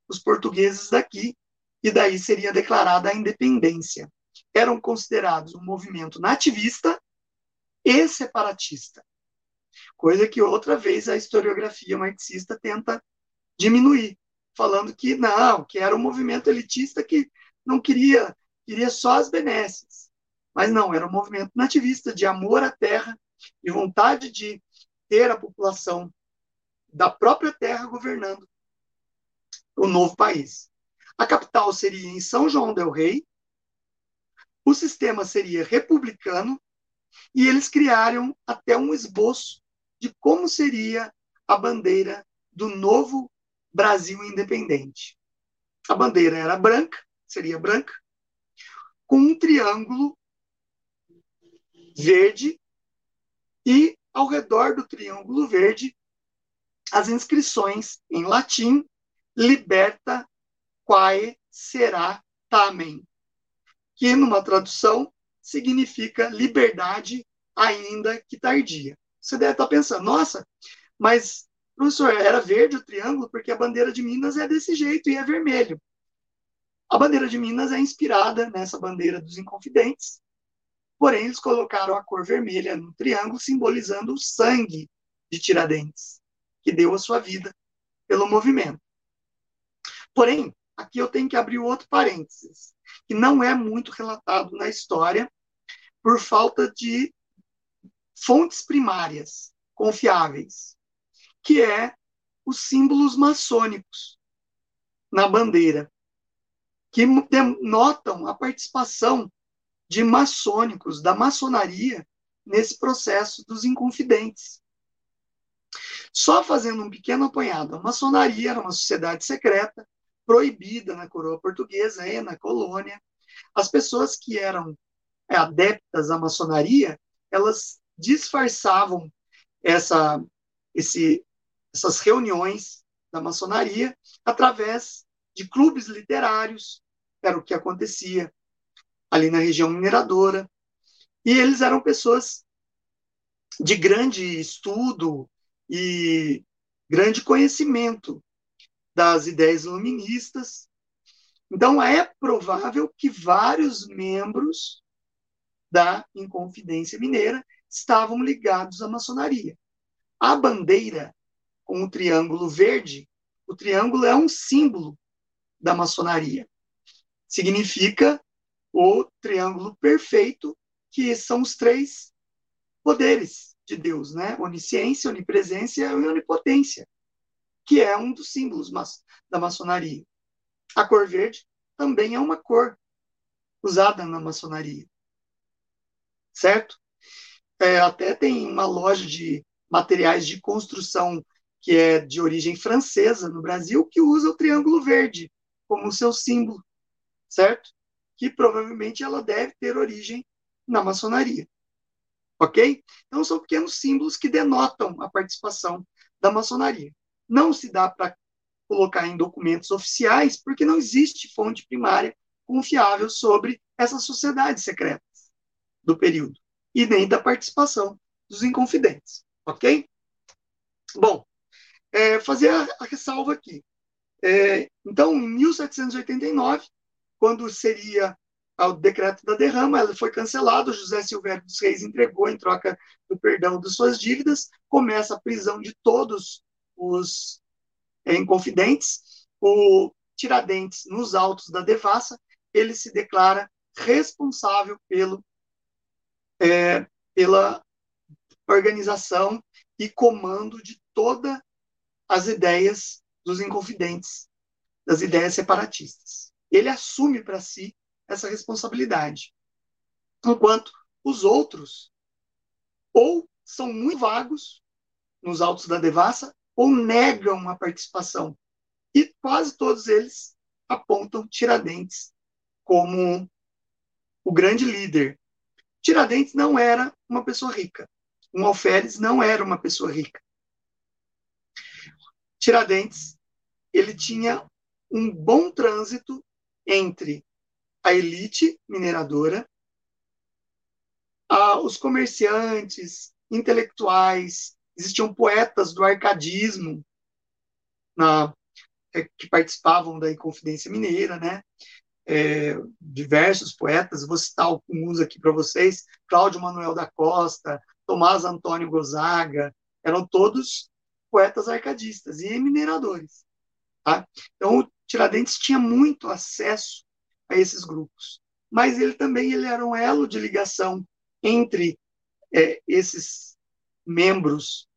os portugueses daqui, e daí seria declarada a independência. Eram considerados um movimento nativista e separatista, coisa que outra vez a historiografia marxista tenta diminuir, falando que não, que era um movimento elitista que não queria, queria só as benesses. Mas não, era um movimento nativista de amor à terra e vontade de ter a população da própria terra governando o novo país. A capital seria em São João del Rei, o sistema seria republicano e eles criaram até um esboço de como seria a bandeira do novo Brasil independente. A bandeira era branca, seria branca, com um triângulo verde e ao redor do triângulo verde as inscrições em latim liberta quae será tamen, que numa tradução significa liberdade ainda que tardia. Você deve estar pensando, nossa, mas Professor, era verde o triângulo porque a bandeira de Minas é desse jeito e é vermelho. A bandeira de Minas é inspirada nessa bandeira dos Inconfidentes, porém eles colocaram a cor vermelha no triângulo, simbolizando o sangue de Tiradentes, que deu a sua vida pelo movimento. Porém, aqui eu tenho que abrir outro parênteses, que não é muito relatado na história por falta de fontes primárias confiáveis que é os símbolos maçônicos na bandeira, que denotam a participação de maçônicos, da maçonaria, nesse processo dos inconfidentes. Só fazendo um pequeno apanhado, a maçonaria era uma sociedade secreta, proibida na coroa portuguesa e na colônia. As pessoas que eram adeptas à maçonaria, elas disfarçavam essa, esse, essas reuniões da maçonaria através de clubes literários, era o que acontecia ali na região mineradora. E eles eram pessoas de grande estudo e grande conhecimento das ideias iluministas. Então, é provável que vários membros da Inconfidência Mineira estavam ligados à maçonaria. A bandeira com o triângulo verde, o triângulo é um símbolo da maçonaria. Significa o triângulo perfeito, que são os três poderes de Deus, né? Onisciência, onipresença e onipotência, que é um dos símbolos da maçonaria. A cor verde também é uma cor usada na maçonaria, certo? É, até tem uma loja de materiais de construção que é de origem francesa no Brasil que usa o triângulo verde como seu símbolo, certo? Que provavelmente ela deve ter origem na maçonaria. Ok? Então, são pequenos símbolos que denotam a participação da maçonaria. Não se dá para colocar em documentos oficiais, porque não existe fonte primária confiável sobre essas sociedades secretas do período, e nem da participação dos inconfidentes. Ok? Bom, é, fazer a, a ressalva aqui. É, então, em 1789, quando seria ao decreto da derrama, ela foi cancelada, José Silvério dos Reis entregou em troca do perdão de suas dívidas, começa a prisão de todos os é, inconfidentes, o Tiradentes, nos autos da devassa, ele se declara responsável pelo, é, pela organização e comando de todas as ideias dos inconfidentes, das ideias separatistas. Ele assume para si essa responsabilidade. Enquanto os outros ou são muito vagos nos autos da devassa ou negam a participação. E quase todos eles apontam Tiradentes como o grande líder. Tiradentes não era uma pessoa rica. Um alferes não era uma pessoa rica. Tiradentes, ele tinha um bom trânsito entre a elite mineradora, a, os comerciantes, intelectuais, existiam poetas do arcadismo na, é, que participavam da Inconfidência Mineira, né? É, diversos poetas, vou citar alguns aqui para vocês, Cláudio Manuel da Costa, Tomás Antônio Gonzaga, eram todos poetas arcadistas e mineradores. Tá? Então, Tiradentes tinha muito acesso a esses grupos. Mas ele também ele era um elo de ligação entre é, esses membros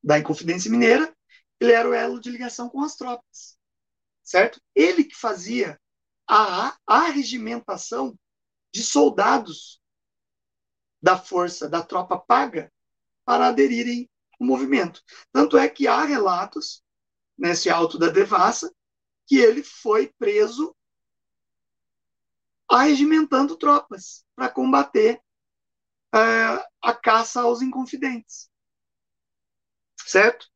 da Inconfidência Mineira, ele era o elo de ligação com as tropas, certo? Ele que fazia a arregimentação de soldados da força da tropa paga para aderirem ao movimento. Tanto é que há relatos nesse alto da devassa que ele foi preso arregimentando tropas para combater uh, a caça aos inconfidentes. Certo?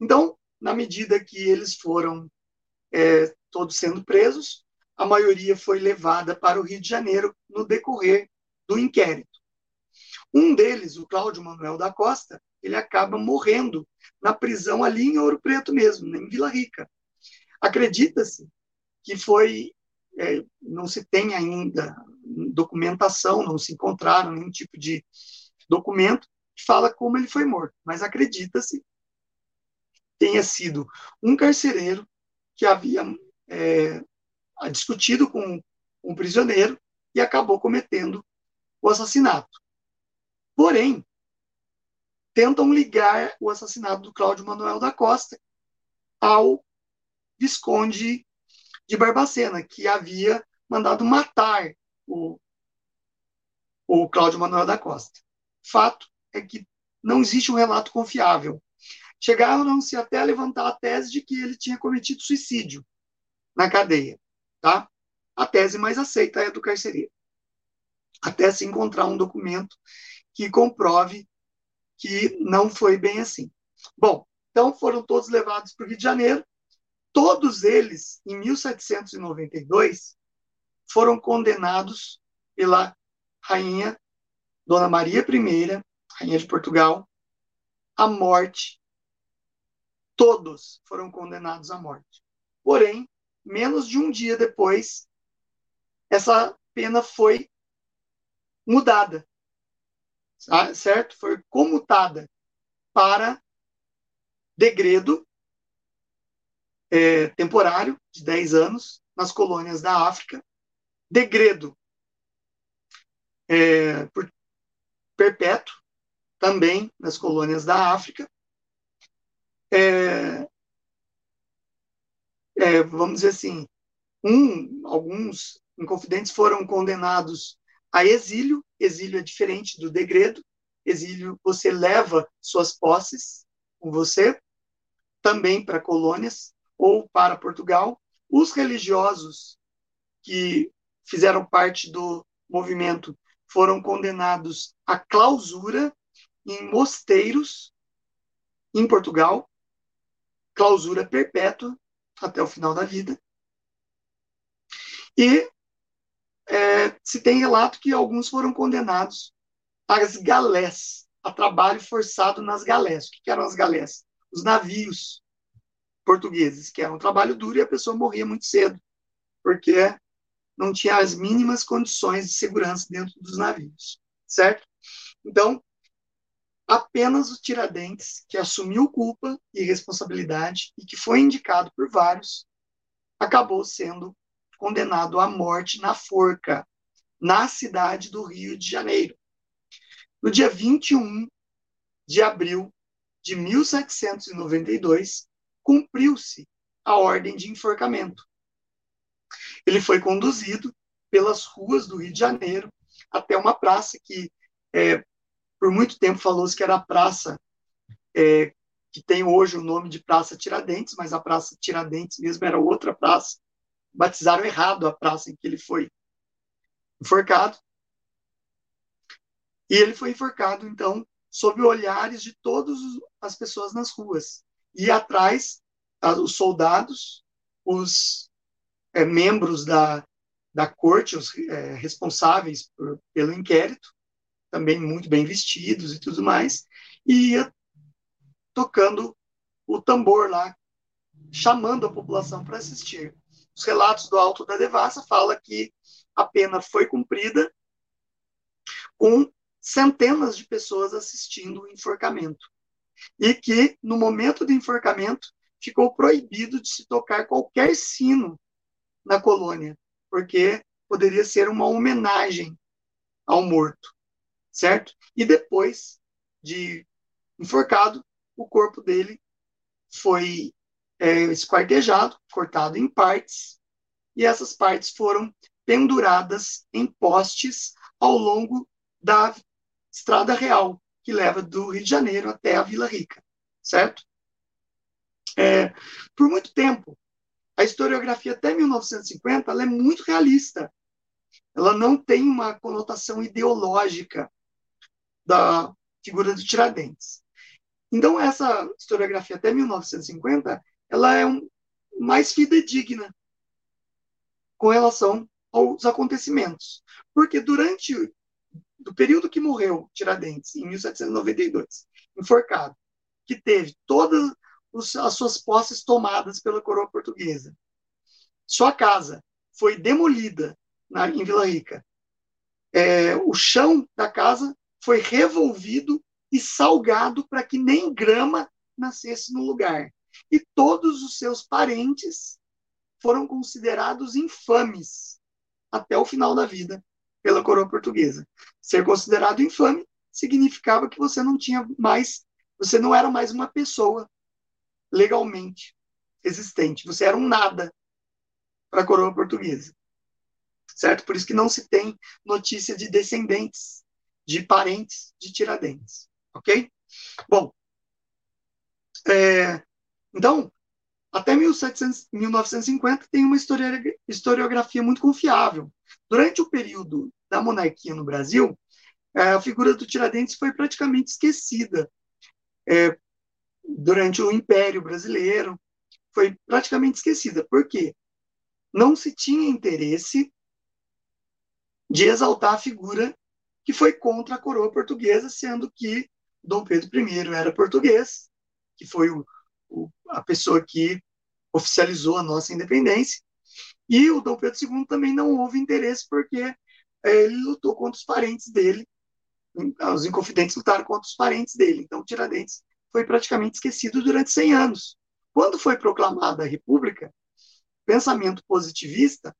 Então, na medida que eles foram é, todos sendo presos, a maioria foi levada para o Rio de Janeiro no decorrer do inquérito. Um deles, o Cláudio Manuel da Costa, ele acaba morrendo na prisão ali em Ouro Preto mesmo, em Vila Rica. Acredita-se que foi é, não se tem ainda documentação, não se encontraram nenhum tipo de documento que fala como ele foi morto, mas acredita-se tenha sido um carcereiro que havia é, discutido com um prisioneiro e acabou cometendo o assassinato. Porém, tentam ligar o assassinato do Cláudio Manuel da Costa ao Visconde de Barbacena, que havia mandado matar o, o Cláudio Manuel da Costa. Fato é que não existe um relato confiável. Chegaram-se até a levantar a tese de que ele tinha cometido suicídio na cadeia. Tá? A tese mais aceita é a do carcereiro. Até se encontrar um documento que comprove que não foi bem assim. Bom, então foram todos levados para o Rio de Janeiro Todos eles, em 1792, foram condenados pela rainha Dona Maria I, rainha de Portugal, à morte. Todos foram condenados à morte. Porém, menos de um dia depois, essa pena foi mudada, certo? Foi comutada para degredo é, temporário, de 10 anos, nas colônias da África, degredo é, por perpétuo, também nas colônias da África. É, é, vamos dizer assim, um, alguns inconfidentes foram condenados a exílio. Exílio é diferente do degredo. Exílio, você leva suas posses com você, também para colônias ou para Portugal. Os religiosos que fizeram parte do movimento foram condenados à clausura em mosteiros em Portugal, clausura perpétua até o final da vida. E é, se tem relato que alguns foram condenados às galés, a trabalho forçado nas galés. O que eram as galés? Os navios portugueses, que era um trabalho duro e a pessoa morria muito cedo, porque não tinha as mínimas condições de segurança dentro dos navios, certo? Então, apenas o Tiradentes, que assumiu culpa e responsabilidade e que foi indicado por vários, acabou sendo condenado à morte na forca, na cidade do Rio de Janeiro. No dia 21 de abril de 1792, cumpriu-se a ordem de enforcamento. Ele foi conduzido pelas ruas do Rio de Janeiro até uma praça que, é, por muito tempo, falou-se que era a praça é, que tem hoje o nome de Praça Tiradentes, mas a Praça Tiradentes mesmo era outra praça. Batizaram errado a praça em que ele foi enforcado. E ele foi enforcado, então, sob olhares de todas as pessoas nas ruas. E atrás, os soldados, os é, membros da, da corte, os é, responsáveis por, pelo inquérito, também muito bem vestidos e tudo mais, e ia tocando o tambor lá, chamando a população para assistir. Os relatos do Alto da Devassa falam que a pena foi cumprida com centenas de pessoas assistindo o enforcamento. E que, no momento do enforcamento, ficou proibido de se tocar qualquer sino na colônia, porque poderia ser uma homenagem ao morto, certo? E depois de enforcado, o corpo dele foi é, esquartejado, cortado em partes, e essas partes foram penduradas em postes ao longo da estrada real, que leva do Rio de Janeiro até a Vila Rica, certo? É, por muito tempo, a historiografia até 1950 ela é muito realista. Ela não tem uma conotação ideológica da figura do Tiradentes. Então, essa historiografia até 1950 ela é um, mais fidedigna com relação aos acontecimentos. Porque durante o período que morreu Tiradentes, em 1792, enforcado, que teve todas as suas posses tomadas pela coroa portuguesa. Sua casa foi demolida na, em Vila Rica. É, o chão da casa foi revolvido e salgado para que nem grama nascesse no lugar. E todos os seus parentes foram considerados infames até o final da vida pela coroa portuguesa. Ser considerado infame significava que você não tinha mais, você não era mais uma pessoa, legalmente existente. Você era um nada para a coroa portuguesa. Certo? Por isso que não se tem notícia de descendentes, de parentes de Tiradentes. Ok? Bom, é, então, até 1700, 1950 tem uma historiografia muito confiável. Durante o período da monarquia no Brasil, é, a figura do Tiradentes foi praticamente esquecida. É, durante o Império Brasileiro, foi praticamente esquecida. Por quê? Não se tinha interesse de exaltar a figura que foi contra a coroa portuguesa, sendo que Dom Pedro I era português, que foi o, o, a pessoa que oficializou a nossa independência, e o Dom Pedro II também não houve interesse porque é, ele lutou contra os parentes dele, os inconfidentes lutaram contra os parentes dele, então Tiradentes foi praticamente esquecido durante 100 anos. Quando foi proclamada a República, pensamento positivista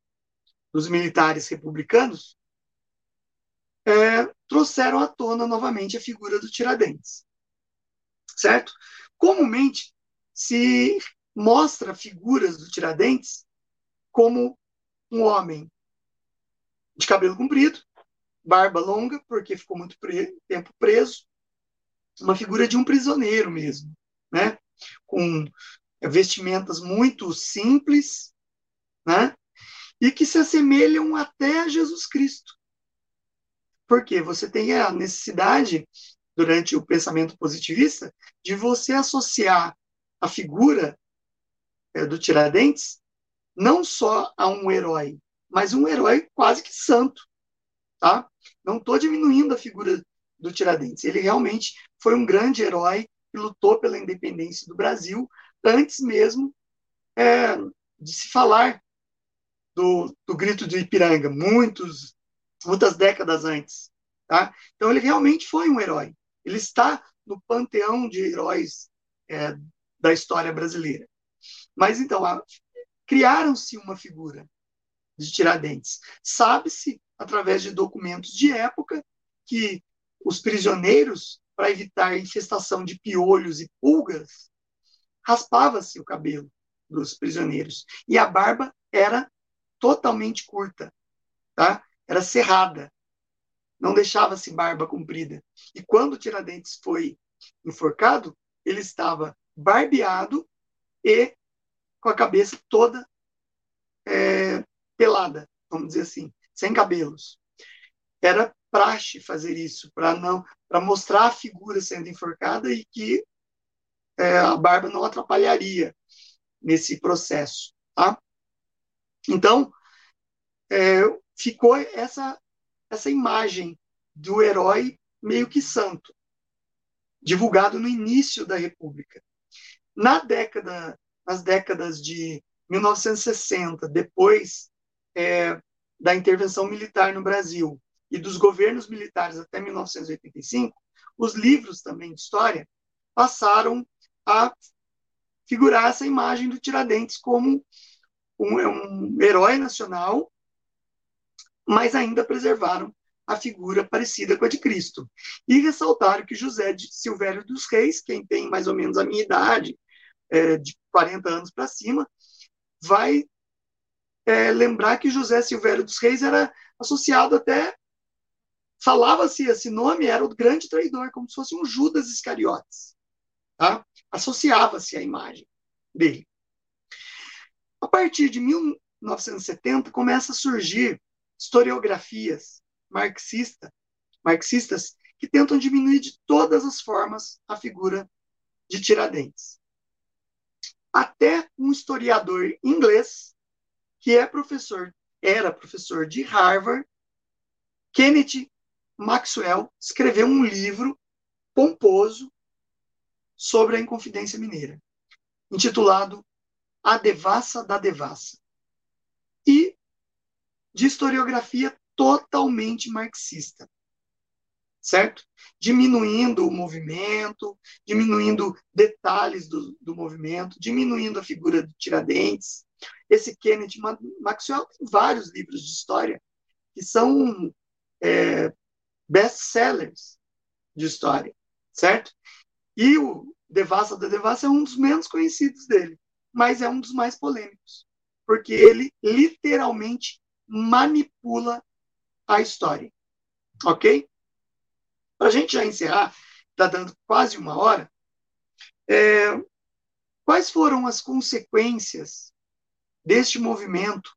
dos militares republicanos é, trouxeram à tona novamente a figura do Tiradentes. Certo? Comumente se mostra figuras do Tiradentes como um homem de cabelo comprido, barba longa, porque ficou muito pre tempo preso, uma figura de um prisioneiro mesmo, né? com vestimentas muito simples, né? e que se assemelham até a Jesus Cristo. Porque você tem a necessidade, durante o pensamento positivista, de você associar a figura é, do Tiradentes não só a um herói, mas um herói quase que santo. Tá? Não estou diminuindo a figura do Tiradentes. Ele realmente foi um grande herói que lutou pela independência do Brasil antes mesmo é, de se falar do, do grito de Ipiranga, muitos, muitas décadas antes. Tá? Então, ele realmente foi um herói. Ele está no panteão de heróis é, da história brasileira. Mas, então, criaram-se uma figura de Tiradentes. Sabe-se, através de documentos de época, que os prisioneiros, para evitar infestação de piolhos e pulgas, raspava-se o cabelo dos prisioneiros. E a barba era totalmente curta, tá? Era cerrada. Não deixava-se barba comprida. E quando Tiradentes foi enforcado, ele estava barbeado e com a cabeça toda é, pelada, vamos dizer assim, sem cabelos. Era praxe fazer isso para não para mostrar a figura sendo enforcada e que é, a barba não atrapalharia nesse processo, tá? Então, é, ficou essa, essa imagem do herói meio que santo, divulgado no início da República. Na década, nas décadas de 1960, depois é, da intervenção militar no Brasil e dos governos militares até 1985, os livros também de história passaram a figurar essa imagem do Tiradentes como um, é um herói nacional, mas ainda preservaram a figura parecida com a de Cristo. E ressaltaram que José de Silvério dos Reis, quem tem mais ou menos a minha idade, é, de 40 anos para cima, vai é, lembrar que José Silvério dos Reis era associado até. Falava-se esse nome, era o grande traidor, como se fosse um Judas Iscariotes. Tá? Associava-se a imagem dele. A partir de 1970, começa a surgir historiografias marxista, marxistas que tentam diminuir de todas as formas a figura de Tiradentes. Até um historiador inglês, que é professor, era professor de Harvard, Kenneth Maxwell, escreveu um livro pomposo sobre a Inconfidência Mineira, intitulado a devassa da devassa. De historiografia totalmente marxista. Certo? Diminuindo o movimento, diminuindo detalhes do, do movimento, diminuindo a figura de Tiradentes. Esse Kenneth Maxwell tem vários livros de história que são é, best-sellers de história, certo? E o Devassa da Devassa é um dos menos conhecidos dele mas é um dos mais polêmicos, porque ele literalmente manipula a história. Ok? Para a gente já encerrar, está dando quase uma hora, é, quais foram as consequências deste movimento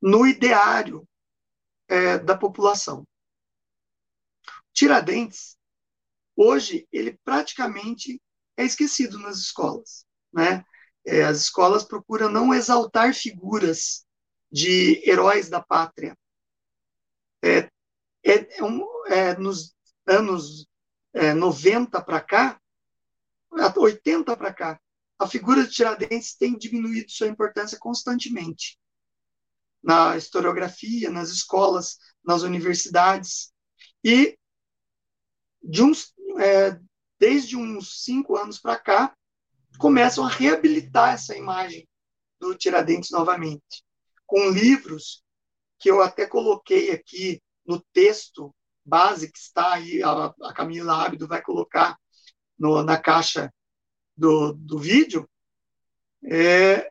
no ideário é, da população? Tiradentes, hoje, ele praticamente é esquecido nas escolas né? É, as escolas procuram não exaltar figuras de heróis da pátria. É, é, é é nos anos 90 para cá, 80 para cá, a figura de Tiradentes tem diminuído sua importância constantemente na historiografia, nas escolas, nas universidades. E de uns, é, desde uns cinco anos para cá, começam a reabilitar essa imagem do Tiradentes novamente, com livros que eu até coloquei aqui no texto base que está aí, a, a Camila Ábido vai colocar no, na caixa do, do vídeo, é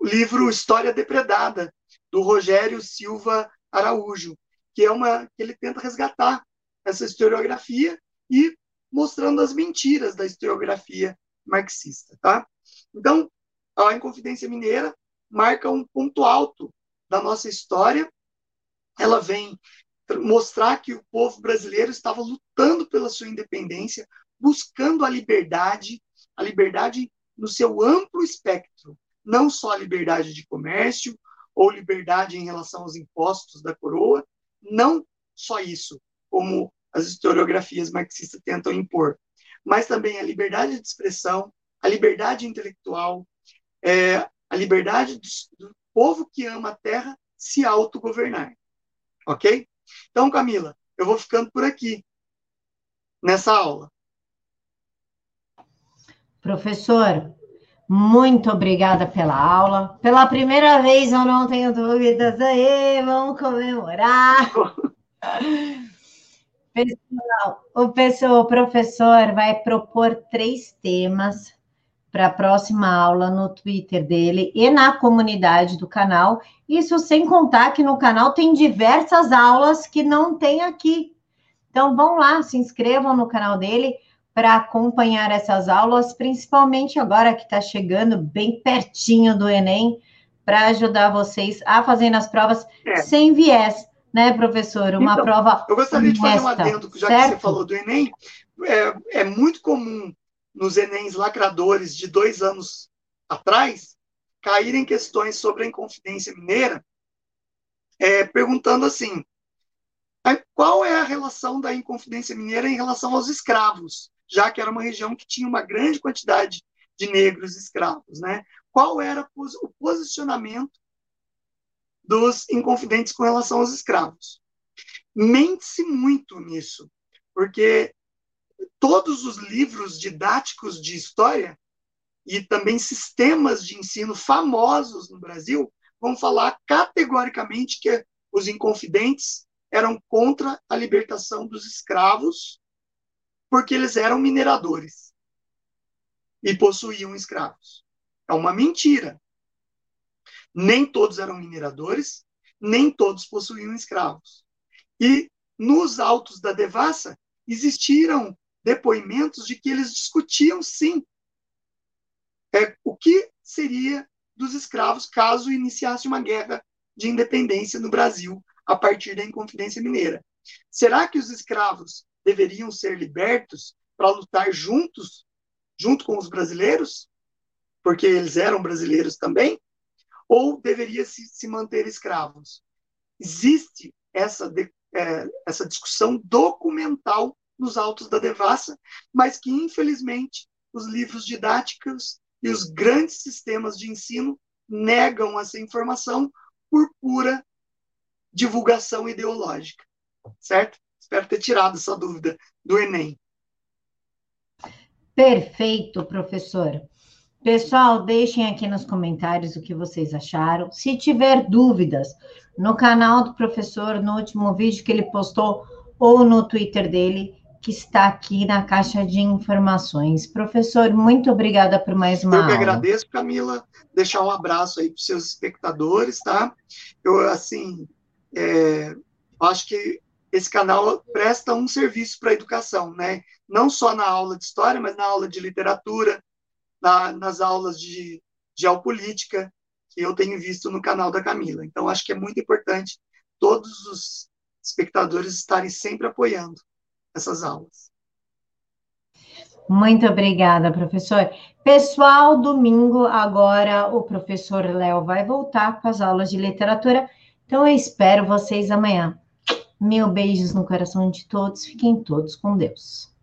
o livro História Depredada, do Rogério Silva Araújo, que é uma que ele tenta resgatar essa historiografia e mostrando as mentiras da historiografia marxista, tá? Então, a Inconfidência Mineira marca um ponto alto da nossa história. Ela vem mostrar que o povo brasileiro estava lutando pela sua independência, buscando a liberdade, a liberdade no seu amplo espectro, não só a liberdade de comércio ou liberdade em relação aos impostos da coroa, não só isso, como as historiografias marxistas tentam impor, mas também a liberdade de expressão, a liberdade intelectual, é, a liberdade do, povo que ama a terra se autogovernar. Ok? Então, Camila, eu vou ficando por aqui nessa aula. Professor, muito obrigada pela aula. Pela primeira vez eu não tenho dúvidas aí, vamos comemorar. Pessoal, o, pessoal, o professor vai propor três temas para a próxima aula no Twitter dele e na comunidade do canal. Isso sem contar que no canal tem diversas aulas que não tem aqui. Então vão lá, se inscrevam no canal dele para acompanhar essas aulas, principalmente agora que está chegando bem pertinho do Enem, para ajudar vocês a fazer as provas é. sem viés né, professor? Uma então, prova. Eu gostaria honesta, de fazer um adendo, já certo? que você falou do Enem. É, é muito comum nos Enems lacradores de dois anos atrás caírem questões sobre a Inconfidência Mineira, é, perguntando assim: qual é a relação da Inconfidência Mineira em relação aos escravos, já que era uma região que tinha uma grande quantidade de negros escravos, né? Qual era o posicionamento dos inconfidentes com relação aos escravos. Mente-se muito nisso, porque todos os livros didáticos de história e também sistemas de ensino famosos no Brasil vão falar categoricamente que os inconfidentes eram contra a libertação dos escravos, porque eles eram mineradores e possuíam escravos. É uma mentira. Nem todos eram mineradores, nem todos possuíam escravos. E nos autos da devassa existiram depoimentos de que eles discutiam sim é, o que seria dos escravos caso iniciasse uma guerra de independência no Brasil a partir da Inconfidência Mineira. Será que os escravos deveriam ser libertos para lutar juntos, junto com os brasileiros? Porque eles eram brasileiros também? ou deveria se, se manter escravos. Existe essa, de, é, essa discussão documental nos autos da devassa, mas que, infelizmente, os livros didáticos e os grandes sistemas de ensino negam essa informação por pura divulgação ideológica. Certo? Espero ter tirado essa dúvida do Enem. Perfeito, professor. Pessoal, deixem aqui nos comentários o que vocês acharam. Se tiver dúvidas, no canal do professor, no último vídeo que ele postou, ou no Twitter dele, que está aqui na caixa de informações. Professor, muito obrigada por mais uma Eu aula. Que agradeço, Camila. Deixar um abraço aí para os seus espectadores, tá? Eu, assim, é, acho que esse canal presta um serviço para a educação, né? Não só na aula de história, mas na aula de literatura, na, nas aulas de geopolítica que eu tenho visto no canal da Camila. Então, acho que é muito importante todos os espectadores estarem sempre apoiando essas aulas. Muito obrigada, professor. Pessoal, domingo agora o professor Léo vai voltar com as aulas de literatura. Então eu espero vocês amanhã. Mil beijos no coração de todos. Fiquem todos com Deus.